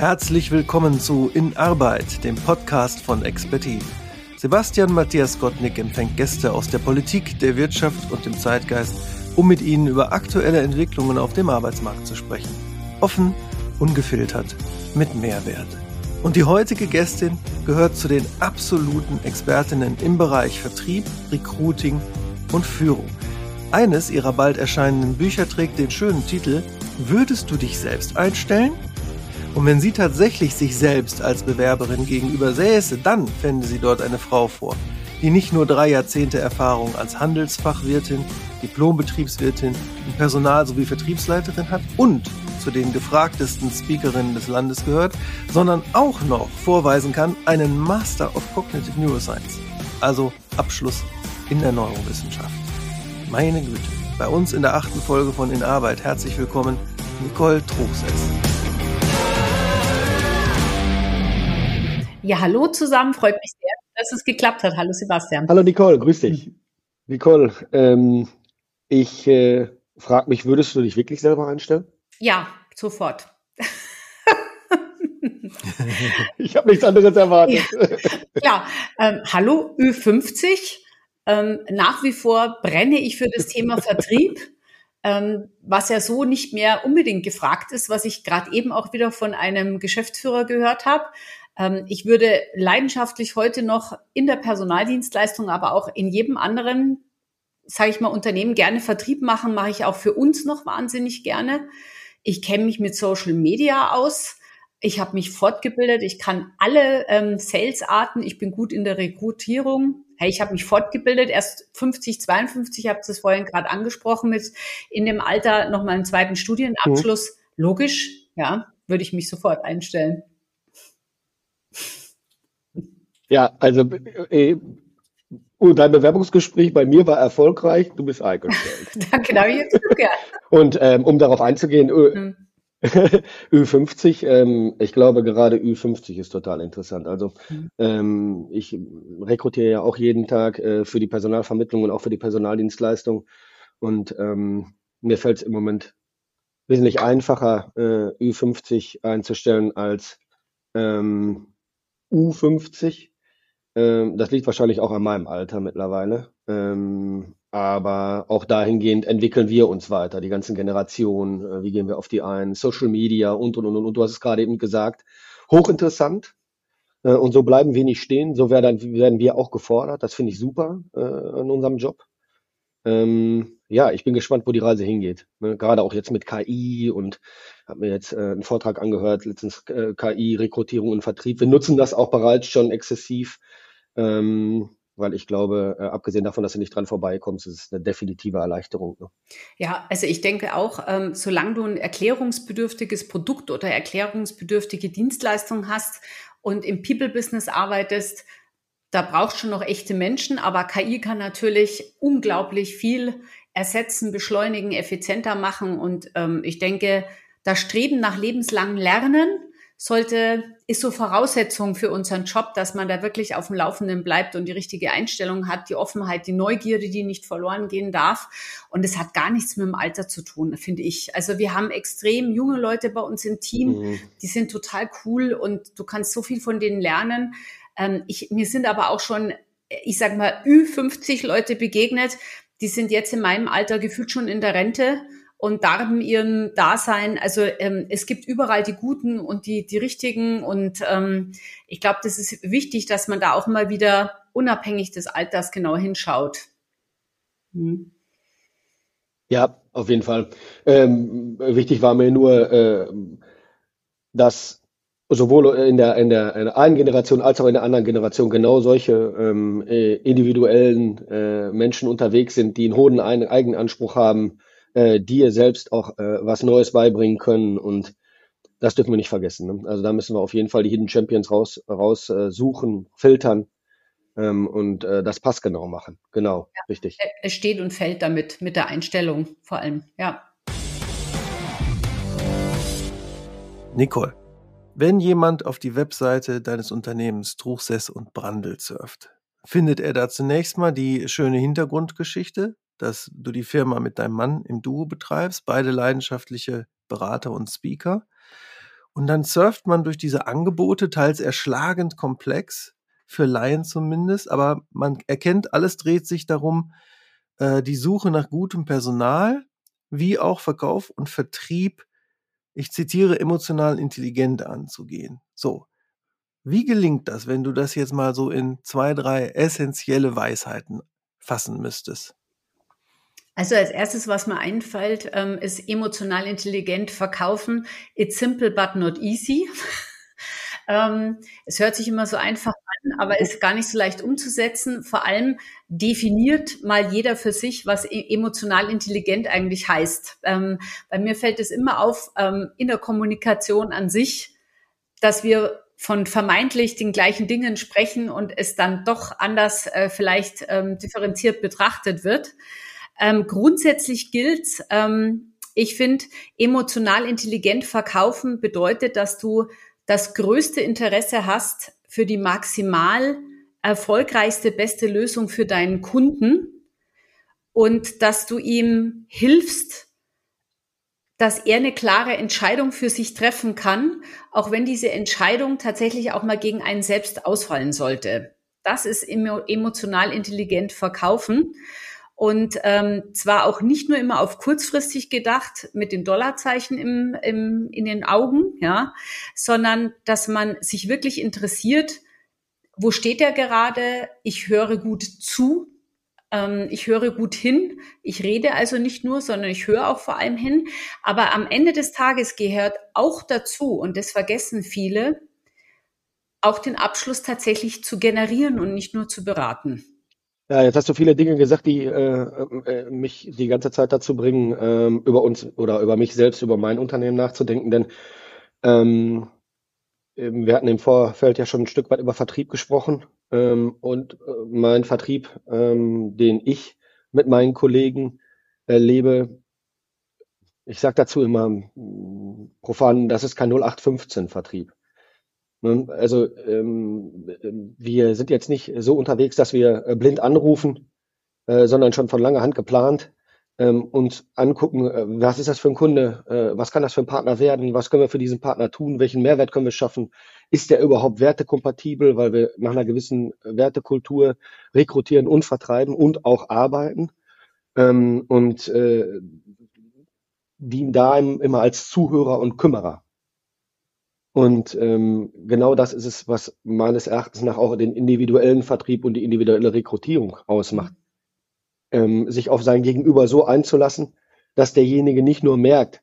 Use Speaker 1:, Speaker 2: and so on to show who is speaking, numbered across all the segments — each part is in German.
Speaker 1: Herzlich willkommen zu In Arbeit, dem Podcast von Expertise. Sebastian Matthias Gottnick empfängt Gäste aus der Politik, der Wirtschaft und dem Zeitgeist, um mit ihnen über aktuelle Entwicklungen auf dem Arbeitsmarkt zu sprechen. Offen, ungefiltert, mit Mehrwert. Und die heutige Gästin gehört zu den absoluten Expertinnen im Bereich Vertrieb, Recruiting und Führung. Eines ihrer bald erscheinenden Bücher trägt den schönen Titel Würdest du dich selbst einstellen? Und wenn sie tatsächlich sich selbst als Bewerberin gegenüber säße, dann fände sie dort eine Frau vor, die nicht nur drei Jahrzehnte Erfahrung als Handelsfachwirtin, Diplombetriebswirtin Personal- sowie Vertriebsleiterin hat und zu den gefragtesten Speakerinnen des Landes gehört, sondern auch noch vorweisen kann einen Master of Cognitive Neuroscience, also Abschluss in der Neurowissenschaft. Meine Güte, bei uns in der achten Folge von In Arbeit herzlich willkommen, Nicole Truchsess.
Speaker 2: Ja, hallo zusammen, freut mich sehr, dass es geklappt hat. Hallo Sebastian.
Speaker 3: Hallo Nicole, grüß dich. Nicole, ähm, ich äh, frage mich, würdest du dich wirklich selber einstellen?
Speaker 2: Ja, sofort.
Speaker 3: ich habe nichts anderes erwartet.
Speaker 2: Ja, ja ähm, hallo Ü50. Ähm, nach wie vor brenne ich für das Thema Vertrieb. Ähm, was ja so nicht mehr unbedingt gefragt ist, was ich gerade eben auch wieder von einem Geschäftsführer gehört habe. Ähm, ich würde leidenschaftlich heute noch in der Personaldienstleistung, aber auch in jedem anderen, sage ich mal, Unternehmen gerne Vertrieb machen, mache ich auch für uns noch wahnsinnig gerne. Ich kenne mich mit Social Media aus. Ich habe mich fortgebildet. Ich kann alle ähm, Sales-Arten. Ich bin gut in der Rekrutierung. Hey, ich habe mich fortgebildet. Erst 50, 52, ich habe es vorhin gerade angesprochen, mit in dem Alter nochmal einen zweiten Studienabschluss. Mhm. Logisch, ja, würde ich mich sofort einstellen.
Speaker 3: Ja, also äh, dein Bewerbungsgespräch bei mir war erfolgreich, du bist eingestellt.
Speaker 2: Danke, da habe ich jetzt gehört.
Speaker 3: Und ähm, um darauf einzugehen, hm. Ü50, ähm, ich glaube gerade Ü50 ist total interessant. Also hm. ähm, ich rekrutiere ja auch jeden Tag äh, für die Personalvermittlung und auch für die Personaldienstleistung. Und ähm, mir fällt es im Moment wesentlich einfacher, äh, Ü50 einzustellen als ähm, U50. Ähm, das liegt wahrscheinlich auch an meinem Alter mittlerweile. Ähm, aber auch dahingehend entwickeln wir uns weiter, die ganzen Generationen, äh, wie gehen wir auf die ein, Social Media und, und, und, und. Du hast es gerade eben gesagt, hochinteressant. Äh, und so bleiben wir nicht stehen, so werden, werden wir auch gefordert. Das finde ich super äh, an unserem Job. Ähm, ja, ich bin gespannt, wo die Reise hingeht. Ne? Gerade auch jetzt mit KI und habe mir jetzt äh, einen Vortrag angehört, letztens äh, KI, Rekrutierung und Vertrieb. Wir nutzen das auch bereits schon exzessiv, ähm, weil ich glaube, äh, abgesehen davon, dass du nicht dran vorbeikommst, ist es eine definitive Erleichterung. Ne?
Speaker 2: Ja, also ich denke auch, ähm, solange du ein erklärungsbedürftiges Produkt oder erklärungsbedürftige Dienstleistung hast und im People-Business arbeitest, da brauchst du schon noch echte Menschen, aber KI kann natürlich unglaublich viel ersetzen, beschleunigen, effizienter machen. Und ähm, ich denke, das Streben nach lebenslangem Lernen sollte, ist so Voraussetzung für unseren Job, dass man da wirklich auf dem Laufenden bleibt und die richtige Einstellung hat, die Offenheit, die Neugierde, die nicht verloren gehen darf. Und es hat gar nichts mit dem Alter zu tun, finde ich. Also wir haben extrem junge Leute bei uns im Team, mhm. die sind total cool und du kannst so viel von denen lernen. Ähm, ich, mir sind aber auch schon, ich sag mal, Ü50 Leute begegnet, die sind jetzt in meinem Alter gefühlt schon in der Rente und darben ihren Dasein. Also ähm, es gibt überall die Guten und die, die Richtigen. Und ähm, ich glaube, das ist wichtig, dass man da auch mal wieder unabhängig des Alters genau hinschaut.
Speaker 3: Hm. Ja, auf jeden Fall. Ähm, wichtig war mir nur, äh, dass sowohl in der, in der, in der einen Generation als auch in der anderen Generation genau solche ähm, äh, individuellen äh, Menschen unterwegs sind, die einen hohen Eigenanspruch haben, äh, die ihr selbst auch äh, was Neues beibringen können und das dürfen wir nicht vergessen. Ne? Also da müssen wir auf jeden Fall die Hidden Champions raus, raus äh, suchen, filtern ähm, und äh, das passgenau machen. Genau, ja, richtig.
Speaker 2: Es steht und fällt damit, mit der Einstellung vor allem, ja.
Speaker 1: Nicole, wenn jemand auf die Webseite deines Unternehmens Truchsess und Brandl surft, findet er da zunächst mal die schöne Hintergrundgeschichte, dass du die Firma mit deinem Mann im Duo betreibst, beide leidenschaftliche Berater und Speaker. Und dann surft man durch diese Angebote, teils erschlagend komplex, für Laien zumindest, aber man erkennt, alles dreht sich darum, äh, die Suche nach gutem Personal, wie auch Verkauf und Vertrieb, ich zitiere, emotional intelligent anzugehen. So. Wie gelingt das, wenn du das jetzt mal so in zwei, drei essentielle Weisheiten fassen müsstest?
Speaker 2: Also als erstes, was mir einfällt, ähm, ist emotional intelligent verkaufen. It's simple but not easy. ähm, es hört sich immer so einfach an, aber ist gar nicht so leicht umzusetzen. Vor allem definiert mal jeder für sich, was e-, emotional intelligent eigentlich heißt. Ähm, bei mir fällt es immer auf in der Kommunikation an sich, dass wir von vermeintlich den gleichen Dingen sprechen und es dann doch anders äh, vielleicht differenziert betrachtet wird. Ähm, grundsätzlich gilt, ähm, ich finde, emotional intelligent verkaufen bedeutet, dass du das größte Interesse hast für die maximal erfolgreichste, beste Lösung für deinen Kunden und dass du ihm hilfst, dass er eine klare Entscheidung für sich treffen kann, auch wenn diese Entscheidung tatsächlich auch mal gegen einen selbst ausfallen sollte. Das ist emotional intelligent verkaufen. Und ähm, zwar auch nicht nur immer auf kurzfristig gedacht mit den Dollarzeichen im, im, in den Augen, ja, sondern dass man sich wirklich interessiert, wo steht er gerade? Ich höre gut zu, ähm, ich höre gut hin. Ich rede also nicht nur, sondern ich höre auch vor allem hin. Aber am Ende des Tages gehört auch dazu, und das vergessen viele, auch den Abschluss tatsächlich zu generieren und nicht nur zu beraten.
Speaker 3: Ja, jetzt hast du viele Dinge gesagt, die äh, äh, mich die ganze Zeit dazu bringen, ähm, über uns oder über mich selbst, über mein Unternehmen nachzudenken. Denn ähm, ähm, wir hatten im Vorfeld ja schon ein Stück weit über Vertrieb gesprochen. Ähm, und äh, mein Vertrieb, ähm, den ich mit meinen Kollegen erlebe, ich sage dazu immer mm, profan, das ist kein 0815-Vertrieb. Also ähm, wir sind jetzt nicht so unterwegs, dass wir äh, blind anrufen, äh, sondern schon von langer Hand geplant ähm, und angucken, äh, was ist das für ein Kunde, äh, was kann das für ein Partner werden, was können wir für diesen Partner tun, welchen Mehrwert können wir schaffen, ist der überhaupt wertekompatibel, weil wir nach einer gewissen Wertekultur rekrutieren und vertreiben und auch arbeiten ähm, und äh, dienen da immer als Zuhörer und Kümmerer. Und ähm, genau das ist es, was meines Erachtens nach auch den individuellen Vertrieb und die individuelle Rekrutierung ausmacht. Ähm, sich auf sein Gegenüber so einzulassen, dass derjenige nicht nur merkt,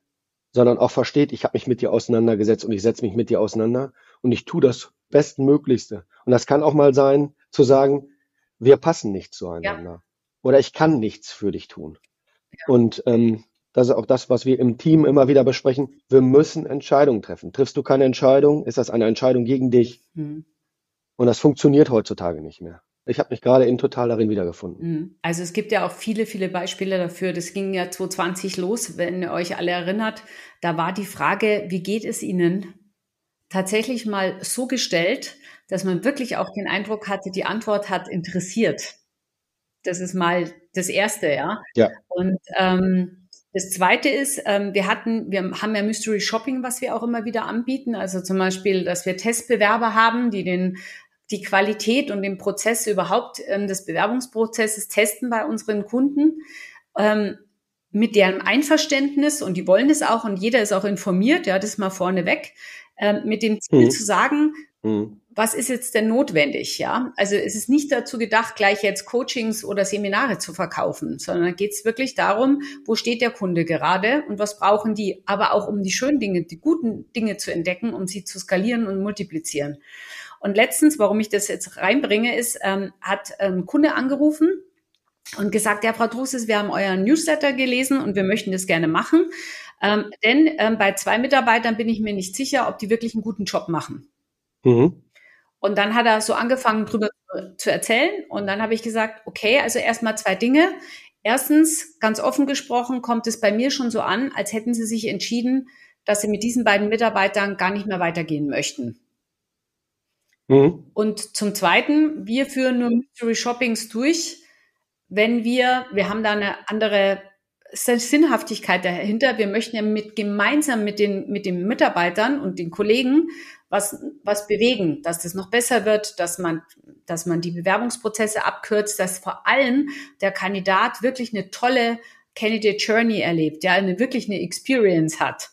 Speaker 3: sondern auch versteht, ich habe mich mit dir auseinandergesetzt und ich setze mich mit dir auseinander und ich tue das Bestmöglichste. Und das kann auch mal sein, zu sagen, wir passen nicht zueinander. Ja. Oder ich kann nichts für dich tun. Ja. Und ähm, das ist auch das, was wir im Team immer wieder besprechen. Wir müssen Entscheidungen treffen. Triffst du keine Entscheidung, ist das eine Entscheidung gegen dich. Mhm. Und das funktioniert heutzutage nicht mehr. Ich habe mich gerade in total darin wiedergefunden.
Speaker 2: Mhm. Also es gibt ja auch viele, viele Beispiele dafür. Das ging ja 2020 los, wenn ihr euch alle erinnert. Da war die Frage, wie geht es Ihnen? Tatsächlich mal so gestellt, dass man wirklich auch den Eindruck hatte, die Antwort hat interessiert. Das ist mal das Erste, ja.
Speaker 3: Ja.
Speaker 2: Und ähm, das zweite ist, ähm, wir hatten, wir haben ja Mystery Shopping, was wir auch immer wieder anbieten. Also zum Beispiel, dass wir Testbewerber haben, die den die Qualität und den Prozess überhaupt ähm, des Bewerbungsprozesses testen bei unseren Kunden ähm, mit deren Einverständnis. Und die wollen es auch. Und jeder ist auch informiert, ja, das mal vorneweg, ähm, mit dem Ziel mhm. zu sagen, mhm was ist jetzt denn notwendig? Ja, also es ist nicht dazu gedacht, gleich jetzt Coachings oder Seminare zu verkaufen, sondern geht es wirklich darum, wo steht der Kunde gerade und was brauchen die, aber auch um die schönen Dinge, die guten Dinge zu entdecken, um sie zu skalieren und multiplizieren. Und letztens, warum ich das jetzt reinbringe, ist, ähm, hat ein Kunde angerufen und gesagt, ja, Frau Druses, wir haben euren Newsletter gelesen und wir möchten das gerne machen. Ähm, denn ähm, bei zwei Mitarbeitern bin ich mir nicht sicher, ob die wirklich einen guten Job machen. Mhm. Und dann hat er so angefangen, drüber zu erzählen. Und dann habe ich gesagt, okay, also erstmal zwei Dinge. Erstens, ganz offen gesprochen, kommt es bei mir schon so an, als hätten sie sich entschieden, dass sie mit diesen beiden Mitarbeitern gar nicht mehr weitergehen möchten. Mhm. Und zum Zweiten, wir führen nur Mystery Shoppings durch, wenn wir, wir haben da eine andere Sinnhaftigkeit dahinter. Wir möchten ja mit gemeinsam mit den, mit den Mitarbeitern und den Kollegen was, was bewegen, dass das noch besser wird, dass man, dass man die Bewerbungsprozesse abkürzt, dass vor allem der Kandidat wirklich eine tolle Candidate Journey erlebt, ja, eine wirklich eine Experience hat.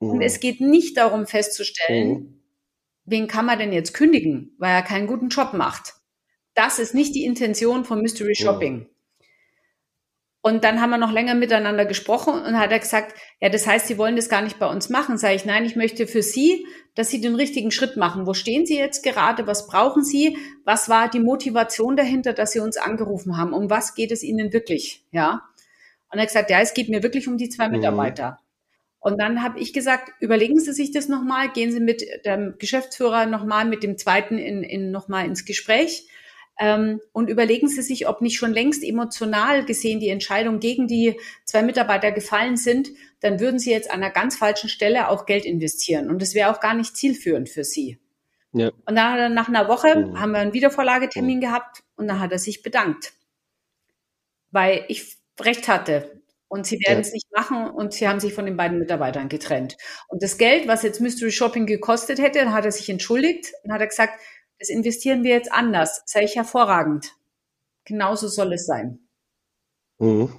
Speaker 2: Mhm. Und es geht nicht darum festzustellen, mhm. wen kann man denn jetzt kündigen, weil er keinen guten Job macht. Das ist nicht die Intention von Mystery Shopping. Mhm. Und dann haben wir noch länger miteinander gesprochen und hat er gesagt, ja, das heißt, Sie wollen das gar nicht bei uns machen. Sage ich, nein, ich möchte für Sie, dass Sie den richtigen Schritt machen. Wo stehen Sie jetzt gerade? Was brauchen Sie? Was war die Motivation dahinter, dass Sie uns angerufen haben? Um was geht es Ihnen wirklich? Ja. Und er hat gesagt, ja, es geht mir wirklich um die zwei mhm. Mitarbeiter. Mhm. Und dann habe ich gesagt, überlegen Sie sich das nochmal, gehen Sie mit dem Geschäftsführer nochmal, mit dem zweiten in, in nochmal ins Gespräch und überlegen Sie sich, ob nicht schon längst emotional gesehen die Entscheidung gegen die zwei Mitarbeiter gefallen sind, dann würden Sie jetzt an einer ganz falschen Stelle auch Geld investieren. Und das wäre auch gar nicht zielführend für Sie. Ja. Und dann nach einer Woche mhm. haben wir einen Wiedervorlagetermin mhm. gehabt und dann hat er sich bedankt. Weil ich recht hatte. Und sie werden ja. es nicht machen und sie haben sich von den beiden Mitarbeitern getrennt. Und das Geld, was jetzt Mystery Shopping gekostet hätte, hat er sich entschuldigt und hat er gesagt, das investieren wir jetzt anders. Sei ich hervorragend. Genauso soll es sein.
Speaker 3: Mhm.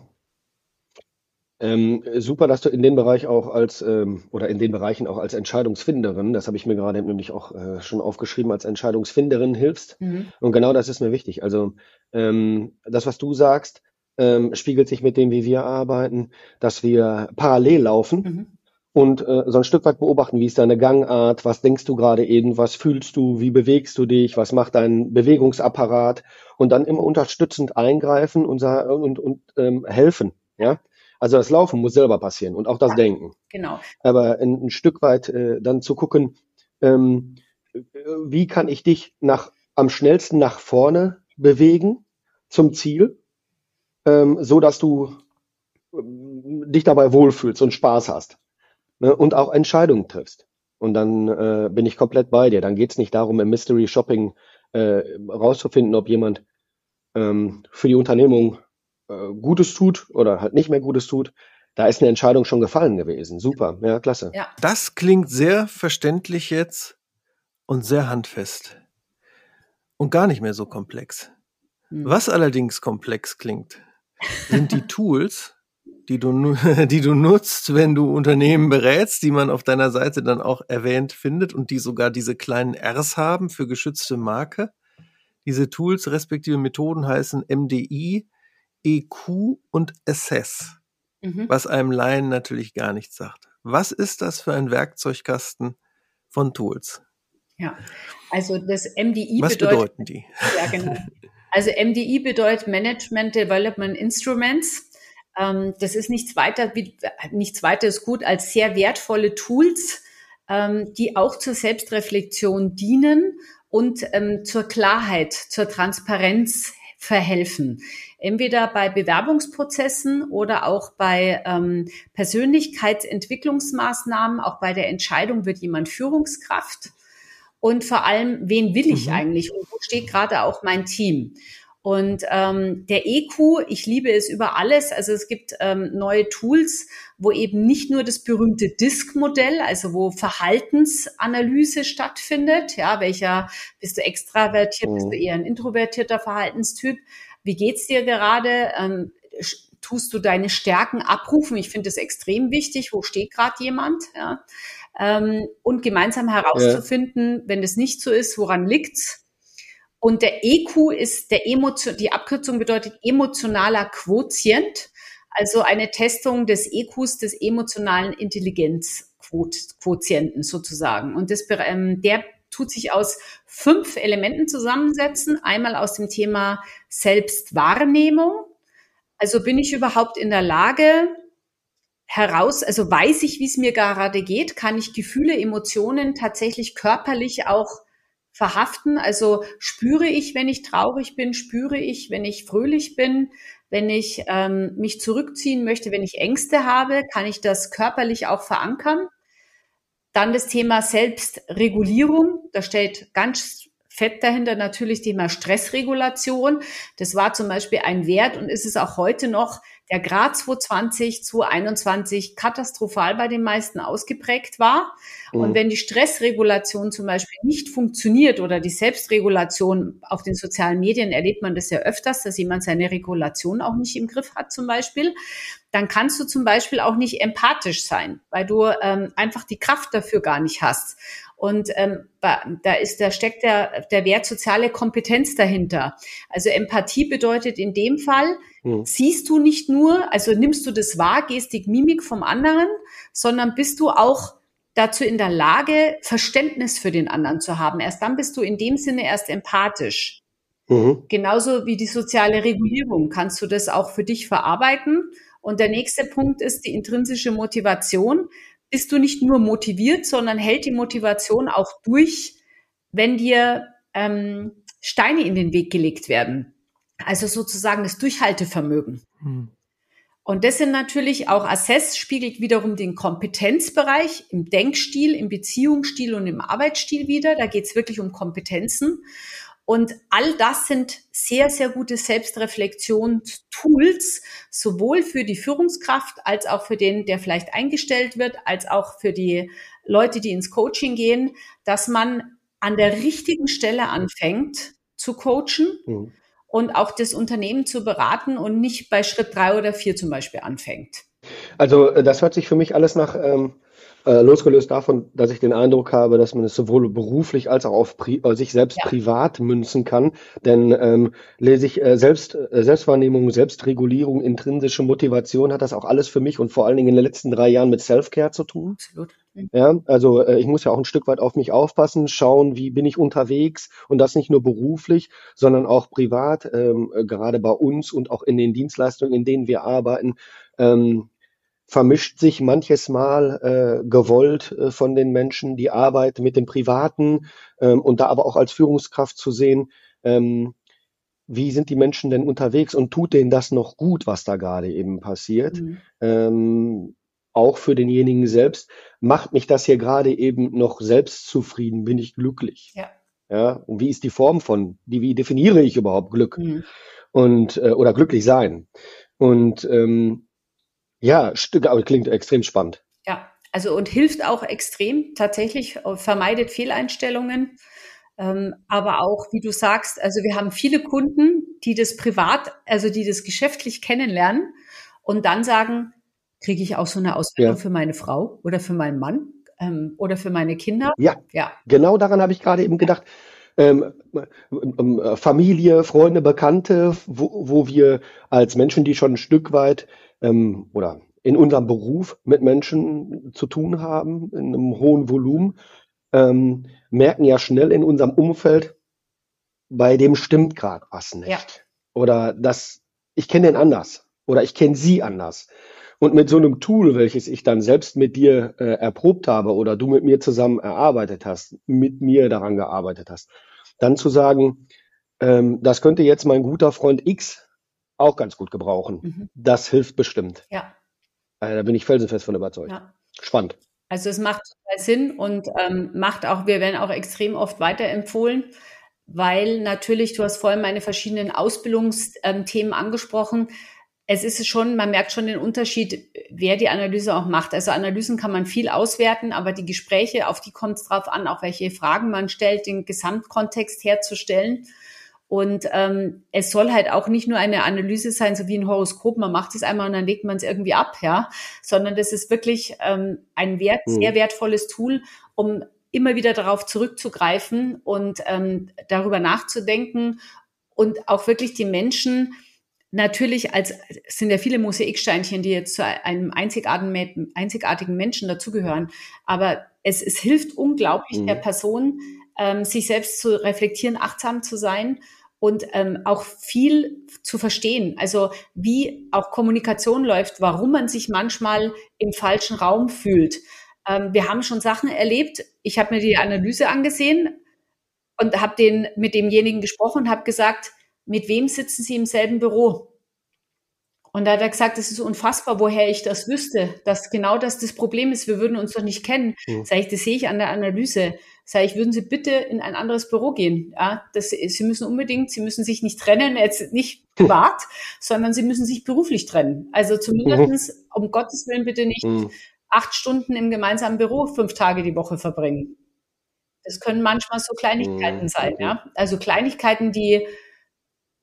Speaker 3: Ähm, super, dass du in den Bereich auch als ähm, oder in den Bereichen auch als Entscheidungsfinderin, das habe ich mir gerade nämlich auch äh, schon aufgeschrieben, als Entscheidungsfinderin hilfst. Mhm. Und genau das ist mir wichtig. Also ähm, das, was du sagst, ähm, spiegelt sich mit dem, wie wir arbeiten, dass wir parallel laufen. Mhm und äh, so ein Stück weit beobachten, wie ist deine Gangart, was denkst du gerade eben, was fühlst du, wie bewegst du dich, was macht dein Bewegungsapparat und dann immer unterstützend eingreifen und, und, und ähm, helfen. Ja, also das Laufen muss selber passieren und auch das ja, Denken.
Speaker 2: Genau.
Speaker 3: Aber ein, ein Stück weit äh, dann zu gucken, ähm, wie kann ich dich nach am schnellsten nach vorne bewegen zum Ziel, ähm, so dass du ähm, dich dabei wohlfühlst und Spaß hast ne, und auch Entscheidungen triffst. Und dann äh, bin ich komplett bei dir. Dann geht es nicht darum, im Mystery Shopping äh, rauszufinden, ob jemand ähm, für die Unternehmung äh, Gutes tut oder halt nicht mehr Gutes tut. Da ist eine Entscheidung schon gefallen gewesen. Super, ja, klasse. Ja.
Speaker 1: Das klingt sehr verständlich jetzt und sehr handfest. Und gar nicht mehr so komplex. Hm. Was allerdings komplex klingt, sind die Tools, die du, die du nutzt, wenn du Unternehmen berätst, die man auf deiner Seite dann auch erwähnt findet und die sogar diese kleinen Rs haben für geschützte Marke. Diese Tools respektive Methoden heißen MDI, EQ und Assess, mhm. was einem Laien natürlich gar nichts sagt. Was ist das für ein Werkzeugkasten von Tools?
Speaker 2: Ja, also das MDI
Speaker 1: was bedeutet, bedeuten die?
Speaker 2: Ja, genau. Also MDI bedeutet Management Development Instruments. Ähm, das ist nichts weiter, wie, nichts weiter ist gut als sehr wertvolle Tools, ähm, die auch zur Selbstreflexion dienen und ähm, zur Klarheit, zur Transparenz verhelfen. Entweder bei Bewerbungsprozessen oder auch bei ähm, Persönlichkeitsentwicklungsmaßnahmen, auch bei der Entscheidung, wird jemand Führungskraft und vor allem, wen will ich mhm. eigentlich und wo steht gerade auch mein Team? Und ähm, der EQ, ich liebe es über alles. Also es gibt ähm, neue Tools, wo eben nicht nur das berühmte Disk-Modell, also wo Verhaltensanalyse stattfindet. Ja, welcher bist du extravertiert, bist du mhm. eher ein introvertierter Verhaltenstyp? Wie geht's dir gerade? Ähm, tust du deine Stärken abrufen? Ich finde das extrem wichtig. Wo steht gerade jemand? Ja. Ähm, und gemeinsam herauszufinden, ja. wenn das nicht so ist, woran liegt's? Und der EQ ist der Emotion, die Abkürzung bedeutet emotionaler Quotient, also eine Testung des EQs, des emotionalen Intelligenzquotienten sozusagen. Und das, ähm, der tut sich aus fünf Elementen zusammensetzen. Einmal aus dem Thema Selbstwahrnehmung. Also bin ich überhaupt in der Lage, heraus, also weiß ich, wie es mir gerade geht, kann ich Gefühle, Emotionen tatsächlich körperlich auch verhaften. Also spüre ich, wenn ich traurig bin, spüre ich, wenn ich fröhlich bin, wenn ich ähm, mich zurückziehen möchte, wenn ich Ängste habe, kann ich das körperlich auch verankern. Dann das Thema Selbstregulierung. Da steht ganz fett dahinter natürlich Thema Stressregulation. Das war zum Beispiel ein Wert und ist es auch heute noch, der Grad 2020, 2021 katastrophal bei den meisten ausgeprägt war. Mhm. Und wenn die Stressregulation zum Beispiel nicht funktioniert oder die Selbstregulation auf den sozialen Medien erlebt man das ja öfters, dass jemand seine Regulation auch nicht im Griff hat zum Beispiel, dann kannst du zum Beispiel auch nicht empathisch sein, weil du ähm, einfach die Kraft dafür gar nicht hast. Und ähm, da ist, da steckt der, der Wert soziale Kompetenz dahinter. Also Empathie bedeutet in dem Fall, mhm. siehst du nicht nur, also nimmst du das wahr, Gestik, Mimik vom anderen, sondern bist du auch dazu in der Lage, Verständnis für den anderen zu haben. Erst dann bist du in dem Sinne erst empathisch. Mhm. Genauso wie die soziale Regulierung kannst du das auch für dich verarbeiten. Und der nächste Punkt ist die intrinsische Motivation bist du nicht nur motiviert, sondern hält die Motivation auch durch, wenn dir ähm, Steine in den Weg gelegt werden. Also sozusagen das Durchhaltevermögen. Hm. Und das sind natürlich auch Assess spiegelt wiederum den Kompetenzbereich im Denkstil, im Beziehungsstil und im Arbeitsstil wieder. Da geht es wirklich um Kompetenzen. Und all das sind sehr, sehr gute Selbstreflexionstools, sowohl für die Führungskraft als auch für den, der vielleicht eingestellt wird, als auch für die Leute, die ins Coaching gehen, dass man an der richtigen Stelle anfängt zu coachen mhm. und auch das Unternehmen zu beraten und nicht bei Schritt drei oder vier zum Beispiel anfängt.
Speaker 3: Also äh, das hört sich für mich alles nach ähm, äh, losgelöst davon, dass ich den Eindruck habe, dass man es sowohl beruflich als auch auf Pri äh, sich selbst ja. privat münzen kann. Denn ähm, lese ich äh, selbst, äh, Selbstwahrnehmung, Selbstregulierung, intrinsische Motivation, hat das auch alles für mich und vor allen Dingen in den letzten drei Jahren mit Self-Care zu tun. Absolut. Ja, also äh, ich muss ja auch ein Stück weit auf mich aufpassen, schauen, wie bin ich unterwegs und das nicht nur beruflich, sondern auch privat, ähm, äh, gerade bei uns und auch in den Dienstleistungen, in denen wir arbeiten. Ähm, vermischt sich manches Mal äh, gewollt äh, von den Menschen die Arbeit mit dem Privaten ähm, und da aber auch als Führungskraft zu sehen, ähm, wie sind die Menschen denn unterwegs und tut denen das noch gut, was da gerade eben passiert? Mhm. Ähm, auch für denjenigen selbst, macht mich das hier gerade eben noch selbstzufrieden, bin ich glücklich. Ja. Ja, und wie ist die Form von, die, wie definiere ich überhaupt Glück? Mhm. Und, äh, oder glücklich sein? Und ähm, ja, aber klingt extrem spannend.
Speaker 2: Ja, also und hilft auch extrem, tatsächlich äh, vermeidet Fehleinstellungen. Ähm, aber auch, wie du sagst, also wir haben viele Kunden, die das privat, also die das geschäftlich kennenlernen und dann sagen, kriege ich auch so eine Ausbildung ja. für meine Frau oder für meinen Mann ähm, oder für meine Kinder?
Speaker 3: Ja, ja. genau daran habe ich gerade eben gedacht. Ähm, ähm, Familie, Freunde, Bekannte, wo, wo wir als Menschen, die schon ein Stück weit ähm, oder in unserem Beruf mit Menschen zu tun haben, in einem hohen Volumen, ähm, merken ja schnell in unserem Umfeld, bei dem stimmt gerade was nicht. Ja. Oder das, ich kenne den anders oder ich kenne sie anders. Und mit so einem Tool, welches ich dann selbst mit dir äh, erprobt habe oder du mit mir zusammen erarbeitet hast, mit mir daran gearbeitet hast, dann zu sagen, ähm, das könnte jetzt mein guter Freund X auch ganz gut gebrauchen. Mhm. Das hilft bestimmt. Ja. Also da bin ich felsenfest von überzeugt. Ja. Spannend.
Speaker 2: Also es macht total Sinn und ähm, macht auch, wir werden auch extrem oft weiterempfohlen, weil natürlich, du hast vorhin meine verschiedenen Ausbildungsthemen ähm, angesprochen. Es ist schon, man merkt schon den Unterschied, wer die Analyse auch macht. Also Analysen kann man viel auswerten, aber die Gespräche, auf die kommt es drauf an, auch welche Fragen man stellt, den Gesamtkontext herzustellen. Und ähm, es soll halt auch nicht nur eine Analyse sein, so wie ein Horoskop, man macht es einmal und dann legt man es irgendwie ab, ja, sondern das ist wirklich ähm, ein wert, mhm. sehr wertvolles Tool, um immer wieder darauf zurückzugreifen und ähm, darüber nachzudenken und auch wirklich die Menschen natürlich als es sind ja viele Mosaiksteinchen, die jetzt zu einem einzigartigen, einzigartigen Menschen dazugehören, aber es, es hilft unglaublich mhm. der Person, ähm, sich selbst zu reflektieren, achtsam zu sein und ähm, auch viel zu verstehen. Also wie auch Kommunikation läuft, warum man sich manchmal im falschen Raum fühlt. Ähm, wir haben schon Sachen erlebt. Ich habe mir die Analyse angesehen und habe den mit demjenigen gesprochen und habe gesagt, mit wem sitzen Sie im selben Büro? Und da hat er gesagt, es ist unfassbar, woher ich das wüsste, dass genau das das Problem ist. Wir würden uns doch nicht kennen. Mhm. Sag ich, das sehe ich an der Analyse. Sage ich, würden Sie bitte in ein anderes Büro gehen. Ja, das, Sie müssen unbedingt, Sie müssen sich nicht trennen, jetzt nicht privat, sondern Sie müssen sich beruflich trennen. Also zumindest, mhm. um Gottes Willen bitte nicht mhm. acht Stunden im gemeinsamen Büro fünf Tage die Woche verbringen. Das können manchmal so Kleinigkeiten mhm. sein, ja. Also Kleinigkeiten, die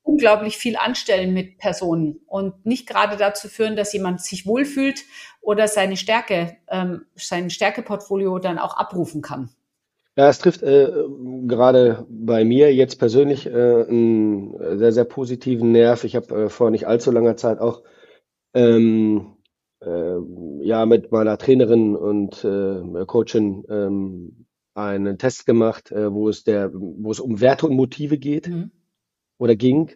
Speaker 2: unglaublich viel anstellen mit Personen und nicht gerade dazu führen, dass jemand sich wohlfühlt oder seine Stärke, ähm, sein Stärkeportfolio dann auch abrufen kann.
Speaker 3: Ja, es trifft äh, gerade bei mir jetzt persönlich äh, einen sehr, sehr positiven Nerv. Ich habe äh, vor nicht allzu langer Zeit auch ähm, äh, ja mit meiner Trainerin und äh, Coachin ähm, einen Test gemacht, äh, wo es der, wo es um Werte und Motive geht. Mhm oder ging.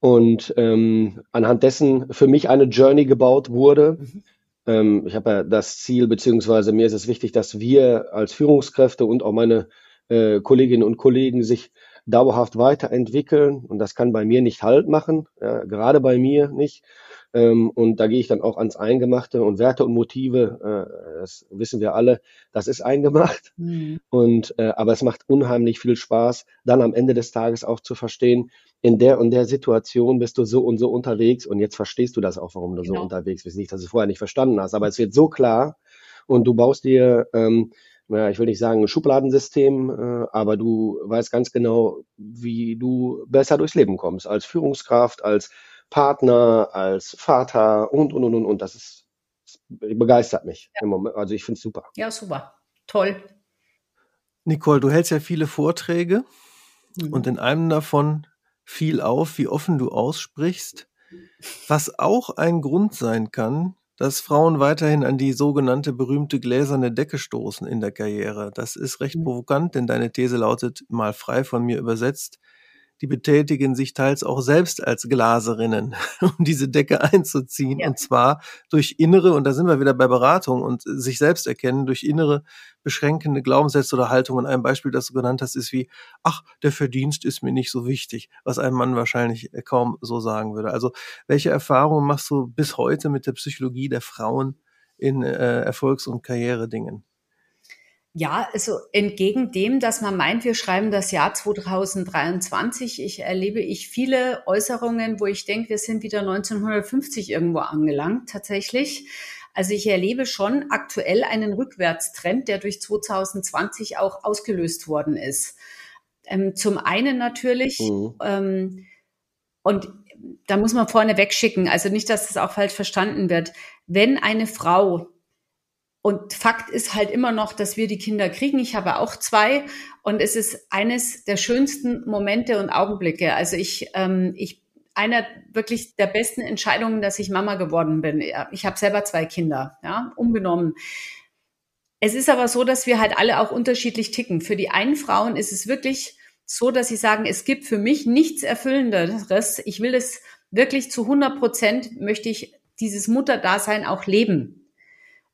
Speaker 3: Und ähm, anhand dessen für mich eine Journey gebaut wurde. Mhm. Ähm, ich habe ja das Ziel, beziehungsweise mir ist es wichtig, dass wir als Führungskräfte und auch meine äh, Kolleginnen und Kollegen sich dauerhaft weiterentwickeln. Und das kann bei mir nicht Halt machen, ja, gerade bei mir nicht. Ähm, und da gehe ich dann auch ans Eingemachte und Werte und Motive, äh, das wissen wir alle, das ist eingemacht. Mhm. Und äh, aber es macht unheimlich viel Spaß, dann am Ende des Tages auch zu verstehen, in der und der Situation bist du so und so unterwegs und jetzt verstehst du das auch, warum du genau. so unterwegs bist. Nicht, dass du es vorher nicht verstanden hast, aber es wird so klar und du baust dir ähm, ja, ich will nicht sagen ein Schubladensystem, äh, aber du weißt ganz genau, wie du besser durchs Leben kommst, als Führungskraft, als Partner, als Vater und, und, und, und. und. Das ist, das begeistert mich ja. im Moment. Also ich finde es super.
Speaker 2: Ja, super. Toll.
Speaker 1: Nicole, du hältst ja viele Vorträge mhm. und in einem davon fiel auf, wie offen du aussprichst, was auch ein Grund sein kann, dass Frauen weiterhin an die sogenannte berühmte gläserne Decke stoßen in der Karriere. Das ist recht mhm. provokant, denn deine These lautet mal frei von mir übersetzt, die betätigen sich teils auch selbst als Glaserinnen, um diese Decke einzuziehen. Ja. Und zwar durch innere, und da sind wir wieder bei Beratung und sich selbst erkennen, durch innere beschränkende Glaubenssätze oder Haltungen. Ein Beispiel, das du genannt hast, ist wie, ach, der Verdienst ist mir nicht so wichtig, was ein Mann wahrscheinlich kaum so sagen würde. Also welche Erfahrungen machst du bis heute mit der Psychologie der Frauen in äh, Erfolgs- und Karrieredingen?
Speaker 2: Ja, also entgegen dem, dass man meint, wir schreiben das Jahr 2023, ich erlebe ich viele Äußerungen, wo ich denke, wir sind wieder 1950 irgendwo angelangt, tatsächlich. Also ich erlebe schon aktuell einen Rückwärtstrend, der durch 2020 auch ausgelöst worden ist. Ähm, zum einen natürlich, mhm. ähm, und da muss man vorne wegschicken, also nicht, dass das auch falsch verstanden wird. Wenn eine Frau und Fakt ist halt immer noch, dass wir die Kinder kriegen. Ich habe auch zwei und es ist eines der schönsten Momente und Augenblicke. Also ich, ähm, ich einer wirklich der besten Entscheidungen, dass ich Mama geworden bin. Ich habe selber zwei Kinder, ja, unbenommen. Es ist aber so, dass wir halt alle auch unterschiedlich ticken. Für die einen Frauen ist es wirklich so, dass sie sagen, es gibt für mich nichts Erfüllenderes. Ich will es wirklich zu 100 Prozent, möchte ich dieses Mutterdasein auch leben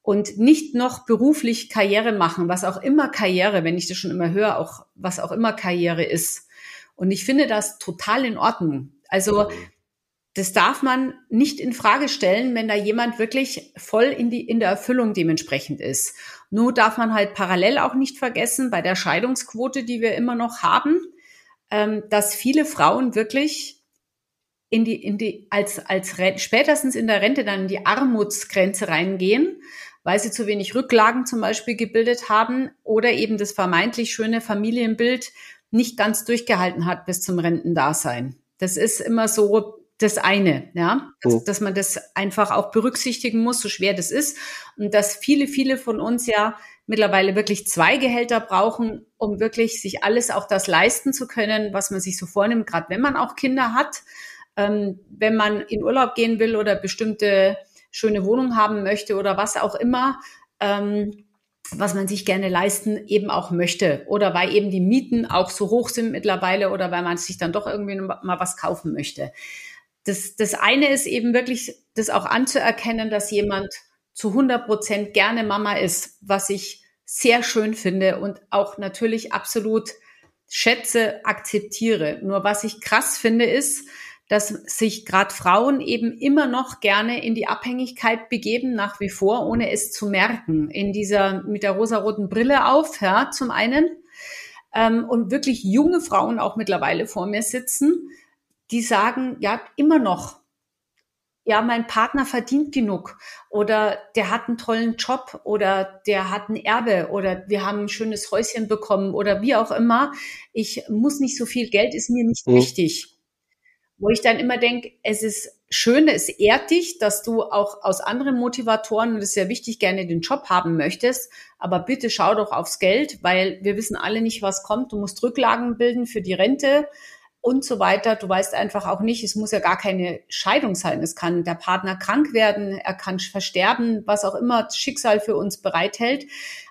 Speaker 2: und nicht noch beruflich Karriere machen, was auch immer Karriere, wenn ich das schon immer höre, auch was auch immer Karriere ist. Und ich finde das total in Ordnung. Also das darf man nicht in Frage stellen, wenn da jemand wirklich voll in die in der Erfüllung dementsprechend ist. Nur darf man halt parallel auch nicht vergessen bei der Scheidungsquote, die wir immer noch haben, ähm, dass viele Frauen wirklich in die, in die, als, als spätestens in der Rente dann in die Armutsgrenze reingehen, weil sie zu wenig Rücklagen zum Beispiel gebildet haben oder eben das vermeintlich schöne Familienbild nicht ganz durchgehalten hat bis zum Rentendasein. Das ist immer so das eine, ja, dass, oh. dass, man das einfach auch berücksichtigen muss, so schwer das ist. Und dass viele, viele von uns ja mittlerweile wirklich zwei Gehälter brauchen, um wirklich sich alles auch das leisten zu können, was man sich so vornimmt, gerade wenn man auch Kinder hat. Ähm, wenn man in Urlaub gehen will oder bestimmte schöne Wohnung haben möchte oder was auch immer, ähm, was man sich gerne leisten eben auch möchte. Oder weil eben die Mieten auch so hoch sind mittlerweile oder weil man sich dann doch irgendwie mal was kaufen möchte. Das, das eine ist eben wirklich, das auch anzuerkennen, dass jemand zu 100 Prozent gerne Mama ist, was ich sehr schön finde und auch natürlich absolut schätze, akzeptiere. Nur was ich krass finde ist, dass sich gerade Frauen eben immer noch gerne in die Abhängigkeit begeben, nach wie vor, ohne es zu merken. In dieser, mit der rosaroten Brille auf, ja, zum einen. Ähm, und wirklich junge Frauen auch mittlerweile vor mir sitzen, die sagen, ja, immer noch, ja, mein Partner verdient genug oder der hat einen tollen Job oder der hat ein Erbe oder wir haben ein schönes Häuschen bekommen oder wie auch immer. Ich muss nicht so viel Geld, ist mir nicht mhm. wichtig. Wo ich dann immer denke, es ist schön, es ehrt dich, dass du auch aus anderen Motivatoren, und das ist ja wichtig, gerne den Job haben möchtest, aber bitte schau doch aufs Geld, weil wir wissen alle nicht, was kommt. Du musst Rücklagen bilden für die Rente und so weiter. Du weißt einfach auch nicht, es muss ja gar keine Scheidung sein. Es kann der Partner krank werden, er kann versterben, was auch immer das Schicksal für uns bereithält.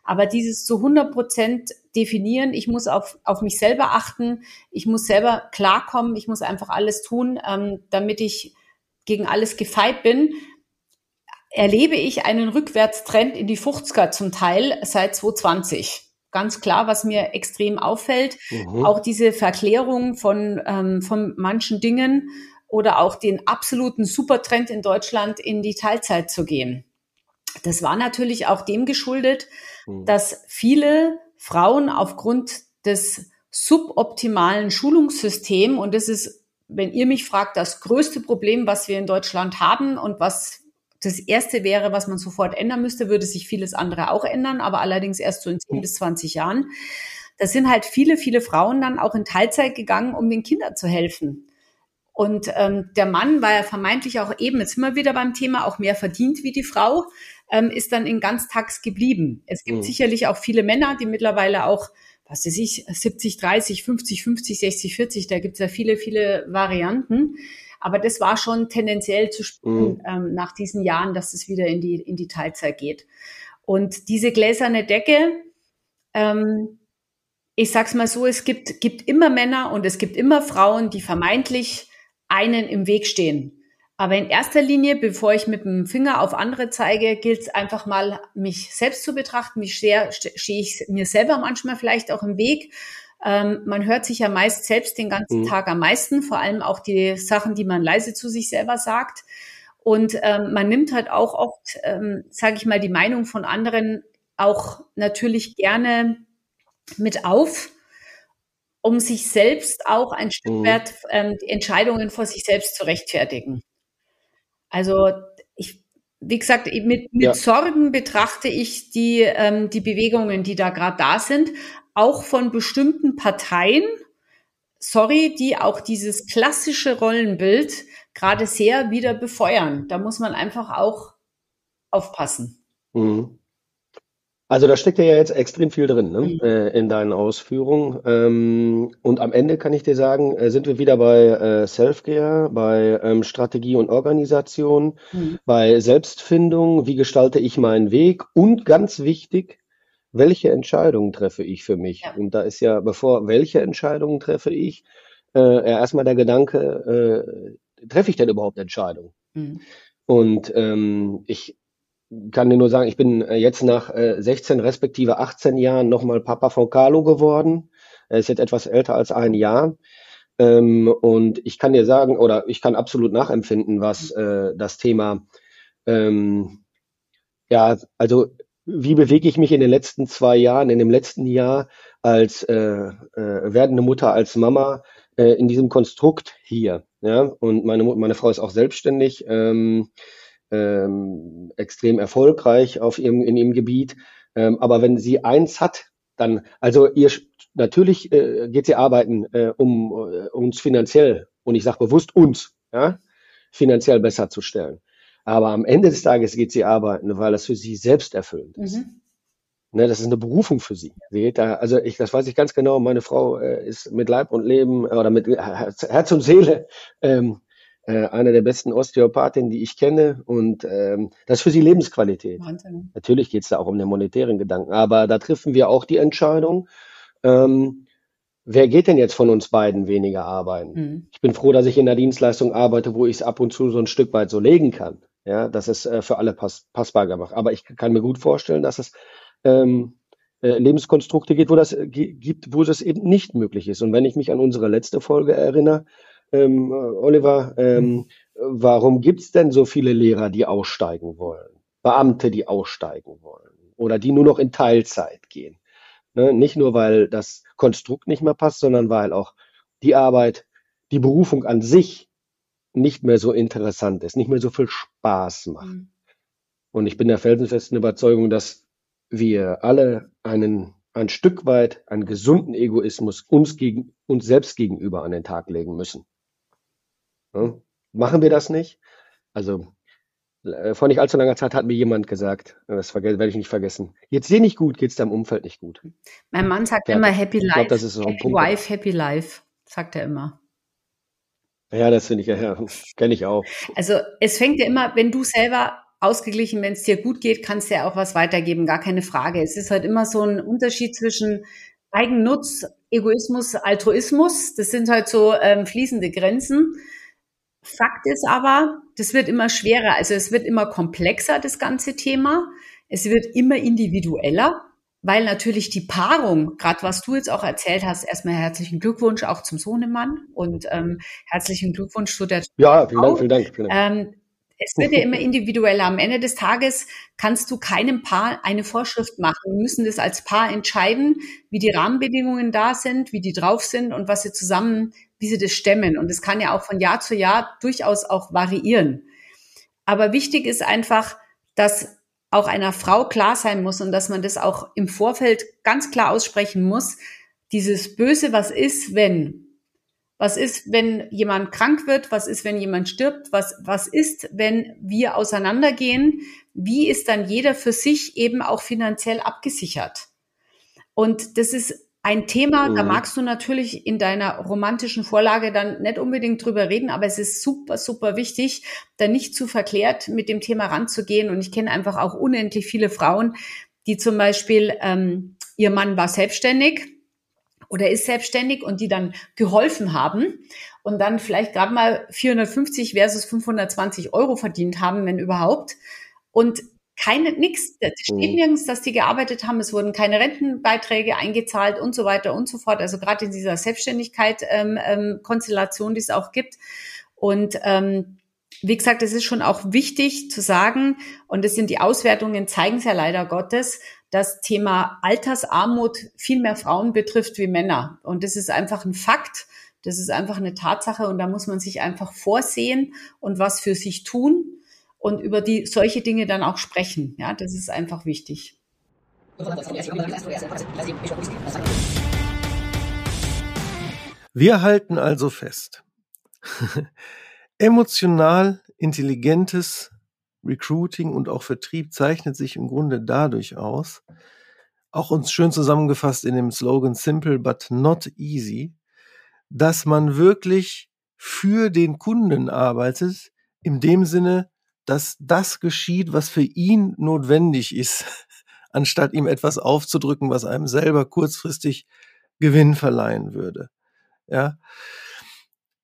Speaker 2: Aber dieses zu 100 Prozent definieren, ich muss auf, auf mich selber achten, ich muss selber klarkommen, ich muss einfach alles tun, ähm, damit ich gegen alles gefeit bin, erlebe ich einen Rückwärtstrend in die 50er zum Teil seit 2020 ganz klar, was mir extrem auffällt. Mhm. Auch diese Verklärung von, ähm, von manchen Dingen oder auch den absoluten Supertrend in Deutschland in die Teilzeit zu gehen. Das war natürlich auch dem geschuldet, mhm. dass viele Frauen aufgrund des suboptimalen Schulungssystems, und das ist, wenn ihr mich fragt, das größte Problem, was wir in Deutschland haben und was das erste wäre, was man sofort ändern müsste, würde sich vieles andere auch ändern, aber allerdings erst so in 10 bis 20 Jahren. Da sind halt viele, viele Frauen dann auch in Teilzeit gegangen, um den Kindern zu helfen. Und ähm, der Mann, weil er vermeintlich auch eben, jetzt immer wieder beim Thema, auch mehr verdient wie die Frau, ähm, ist dann in Ganztags geblieben. Es gibt mhm. sicherlich auch viele Männer, die mittlerweile auch, was weiß ich, 70, 30, 50, 50, 60, 40, da gibt es ja viele, viele Varianten. Aber das war schon tendenziell zu spüren mhm. ähm, nach diesen Jahren, dass es wieder in die, in die Teilzeit geht. Und diese gläserne Decke, ähm, ich sag's mal so, es gibt, gibt immer Männer und es gibt immer Frauen, die vermeintlich einen im Weg stehen. Aber in erster Linie, bevor ich mit dem Finger auf andere zeige, gilt es einfach mal, mich selbst zu betrachten. Mich stehe ich mir selber manchmal vielleicht auch im Weg ähm, man hört sich ja meist selbst den ganzen mhm. Tag am meisten, vor allem auch die Sachen, die man leise zu sich selber sagt. Und ähm, man nimmt halt auch oft, ähm, sage ich mal, die Meinung von anderen auch natürlich gerne mit auf, um sich selbst auch ein Stück mhm. weit ähm, Entscheidungen vor sich selbst zu rechtfertigen. Also ich, wie gesagt, mit, mit ja. Sorgen betrachte ich die, ähm, die Bewegungen, die da gerade da sind, auch von bestimmten Parteien, sorry, die auch dieses klassische Rollenbild gerade sehr wieder befeuern. Da muss man einfach auch aufpassen. Mhm.
Speaker 3: Also da steckt ja jetzt extrem viel drin ne? Mhm. äh, in deinen Ausführungen. Ähm, und am Ende kann ich dir sagen, äh, sind wir wieder bei äh, Self-Care, bei ähm, Strategie und Organisation, mhm. bei Selbstfindung, wie gestalte ich meinen Weg und ganz wichtig, welche Entscheidungen treffe ich für mich? Ja. Und da ist ja, bevor welche Entscheidungen treffe ich, äh, erstmal der Gedanke, äh, treffe ich denn überhaupt Entscheidungen? Mhm. Und ähm, ich kann dir nur sagen, ich bin äh, jetzt nach äh, 16 respektive 18 Jahren nochmal Papa von Carlo geworden. Er ist jetzt etwas älter als ein Jahr. Ähm, und ich kann dir sagen, oder ich kann absolut nachempfinden, was mhm. äh, das Thema, ähm, ja, also wie bewege ich mich in den letzten zwei Jahren, in dem letzten Jahr als äh, äh, werdende Mutter, als Mama äh, in diesem Konstrukt hier. Ja? Und meine, meine Frau ist auch selbstständig, ähm, ähm, extrem erfolgreich auf ihrem, in ihrem Gebiet. Ähm, aber wenn sie eins hat, dann, also ihr natürlich äh, geht sie arbeiten, äh, um äh, uns finanziell, und ich sage bewusst uns, ja, finanziell besser zu stellen. Aber am Ende des Tages geht sie arbeiten, weil das für sie selbst erfüllend ist. Mhm. Ne, das ist eine Berufung für sie. sie geht da, also ich, das weiß ich ganz genau. Meine Frau äh, ist mit Leib und Leben äh, oder mit Herz, Herz und Seele ähm, äh, eine der besten Osteopathinnen, die ich kenne. Und ähm, das ist für sie Lebensqualität. Wahnsinn. Natürlich geht es da auch um den monetären Gedanken, aber da treffen wir auch die Entscheidung. Ähm, wer geht denn jetzt von uns beiden weniger arbeiten? Mhm. Ich bin froh, dass ich in der Dienstleistung arbeite, wo ich es ab und zu so ein Stück weit so legen kann ja, dass es äh, für alle pass passbar gemacht. Aber ich kann mir gut vorstellen, dass es ähm, äh, Lebenskonstrukte gibt, wo das äh, gibt, wo das eben nicht möglich ist. Und wenn ich mich an unsere letzte Folge erinnere, ähm, Oliver, ähm, warum gibt's denn so viele Lehrer, die aussteigen wollen? Beamte, die aussteigen wollen oder die nur noch in Teilzeit gehen? Ne? Nicht nur, weil das Konstrukt nicht mehr passt, sondern weil auch die Arbeit, die Berufung an sich nicht mehr so interessant ist, nicht mehr so viel Spaß macht. Mhm. Und ich bin der felsenfesten Überzeugung, dass wir alle einen ein Stück weit einen gesunden Egoismus uns gegen uns selbst gegenüber an den Tag legen müssen. Ja? Machen wir das nicht? Also äh, vor nicht allzu langer Zeit hat mir jemand gesagt, das werde ich nicht vergessen. Jetzt dir nicht gut, geht es deinem Umfeld nicht gut.
Speaker 2: Mein Mann sagt ja, immer Happy Life, glaub, das ist so Happy Wife, Happy Life, sagt er immer.
Speaker 3: Ja, das finde ich ja, ja kenne ich auch.
Speaker 2: Also es fängt ja immer, wenn du selber ausgeglichen, wenn es dir gut geht, kannst du ja auch was weitergeben, gar keine Frage. Es ist halt immer so ein Unterschied zwischen Eigennutz, Egoismus, Altruismus. Das sind halt so ähm, fließende Grenzen. Fakt ist aber, das wird immer schwerer. Also es wird immer komplexer, das ganze Thema. Es wird immer individueller, weil natürlich die Paarung, gerade was du jetzt auch erzählt hast, erstmal herzlichen Glückwunsch auch zum Sohnemann und ähm, herzlichen Glückwunsch zu der
Speaker 3: Ja, vielen Dank, vielen Dank. Vielen Dank.
Speaker 2: Ähm, es wird ja immer individueller. Am Ende des Tages kannst du keinem Paar eine Vorschrift machen. Wir müssen das als Paar entscheiden, wie die Rahmenbedingungen da sind, wie die drauf sind und was sie zusammen, wie sie das stemmen. Und es kann ja auch von Jahr zu Jahr durchaus auch variieren. Aber wichtig ist einfach, dass auch einer Frau klar sein muss und dass man das auch im Vorfeld ganz klar aussprechen muss. Dieses Böse, was ist, wenn was ist, wenn jemand krank wird? Was ist, wenn jemand stirbt? Was, was ist, wenn wir auseinandergehen? Wie ist dann jeder für sich eben auch finanziell abgesichert? Und das ist ein Thema, mhm. da magst du natürlich in deiner romantischen Vorlage dann nicht unbedingt drüber reden, aber es ist super, super wichtig, da nicht zu verklärt mit dem Thema ranzugehen. Und ich kenne einfach auch unendlich viele Frauen, die zum Beispiel, ähm, ihr Mann war selbstständig, oder ist selbstständig und die dann geholfen haben und dann vielleicht gerade mal 450 versus 520 Euro verdient haben, wenn überhaupt. Und keine, nix, da steht mhm. nirgends, dass die gearbeitet haben, es wurden keine Rentenbeiträge eingezahlt und so weiter und so fort. Also gerade in dieser Selbstständigkeit ähm, ähm, Konstellation, die es auch gibt. Und ähm, wie gesagt, es ist schon auch wichtig zu sagen, und das sind die Auswertungen, zeigen es ja leider Gottes, das Thema Altersarmut viel mehr Frauen betrifft wie Männer. Und das ist einfach ein Fakt. Das ist einfach eine Tatsache und da muss man sich einfach vorsehen und was für sich tun und über die solche Dinge dann auch sprechen. Ja, das ist einfach wichtig.
Speaker 1: Wir halten also fest. Emotional intelligentes Recruiting und auch Vertrieb zeichnet sich im Grunde dadurch aus, auch uns schön zusammengefasst in dem Slogan Simple but not easy, dass man wirklich für den Kunden arbeitet, in dem Sinne, dass das geschieht, was für ihn notwendig ist, anstatt ihm etwas aufzudrücken, was einem selber kurzfristig Gewinn verleihen würde. Ja.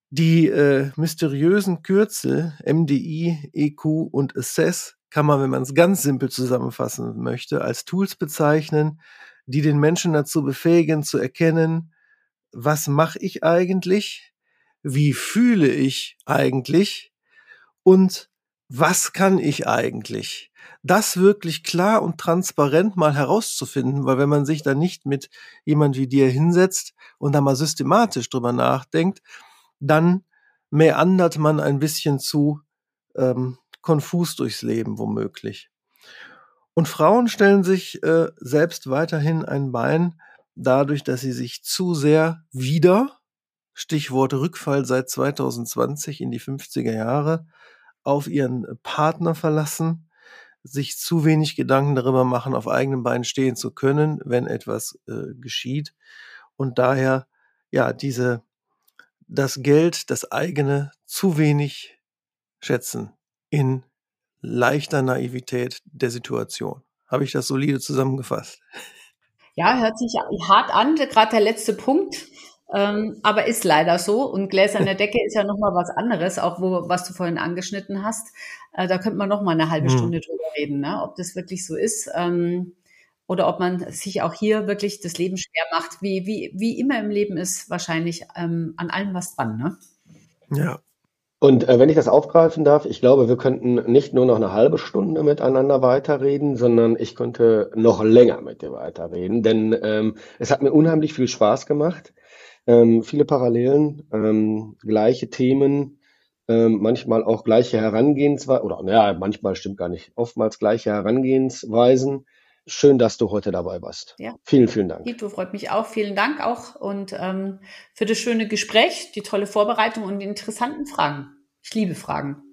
Speaker 1: Die äh, mysteriösen Kürzel MDI, EQ und Assess kann man, wenn man es ganz simpel zusammenfassen möchte, als Tools bezeichnen, die den Menschen dazu befähigen zu erkennen, was mache ich eigentlich, wie fühle ich eigentlich und was kann ich eigentlich? Das wirklich klar und transparent mal herauszufinden, weil wenn man sich da nicht mit jemand wie dir hinsetzt und da mal systematisch drüber nachdenkt, dann meandert man ein bisschen zu ähm, konfus durchs Leben womöglich. Und Frauen stellen sich äh, selbst weiterhin ein Bein dadurch, dass sie sich zu sehr wieder, Stichwort Rückfall seit 2020 in die 50er Jahre, auf ihren Partner verlassen, sich zu wenig Gedanken darüber machen, auf eigenen Beinen stehen zu können, wenn etwas äh, geschieht. Und daher, ja, diese das Geld, das eigene, zu wenig schätzen in leichter Naivität der Situation. Habe ich das solide zusammengefasst?
Speaker 2: Ja, hört sich hart an, gerade der letzte Punkt. Ähm, aber ist leider so. Und gläserne Decke ist ja nochmal was anderes, auch wo, was du vorhin angeschnitten hast. Äh, da könnte man nochmal eine halbe hm. Stunde drüber reden, ne? ob das wirklich so ist. Ähm, oder ob man sich auch hier wirklich das Leben schwer macht, wie, wie, wie immer im Leben ist wahrscheinlich ähm, an allem was dran. Ne?
Speaker 3: Ja. Und äh, wenn ich das aufgreifen darf, ich glaube, wir könnten nicht nur noch eine halbe Stunde miteinander weiterreden, sondern ich könnte noch länger mit dir weiterreden, denn ähm, es hat mir unheimlich viel Spaß gemacht. Ähm, viele Parallelen, ähm, gleiche Themen, ähm, manchmal auch gleiche Herangehensweisen, oder naja, manchmal stimmt gar nicht, oftmals gleiche Herangehensweisen. Schön, dass du heute dabei warst. Ja. Vielen, vielen Dank.
Speaker 2: Tito, freut mich auch. Vielen Dank auch und ähm, für das schöne Gespräch, die tolle Vorbereitung und die interessanten Fragen. Ich liebe Fragen.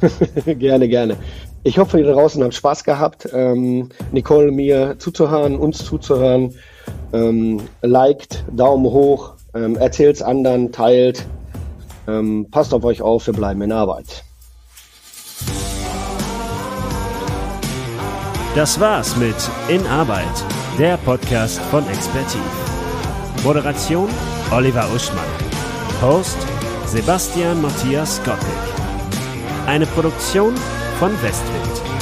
Speaker 3: gerne, gerne. Ich hoffe, ihr draußen habt Spaß gehabt, ähm, Nicole mir zuzuhören, uns zuzuhören. Ähm, liked, Daumen hoch, ähm, erzählt's anderen, teilt. Ähm, passt auf euch auf, wir bleiben in Arbeit.
Speaker 4: Das war's mit In Arbeit, der Podcast von Expertiv. Moderation Oliver Uschmann. Host Sebastian Matthias Gottlieb. Eine Produktion von Westwind.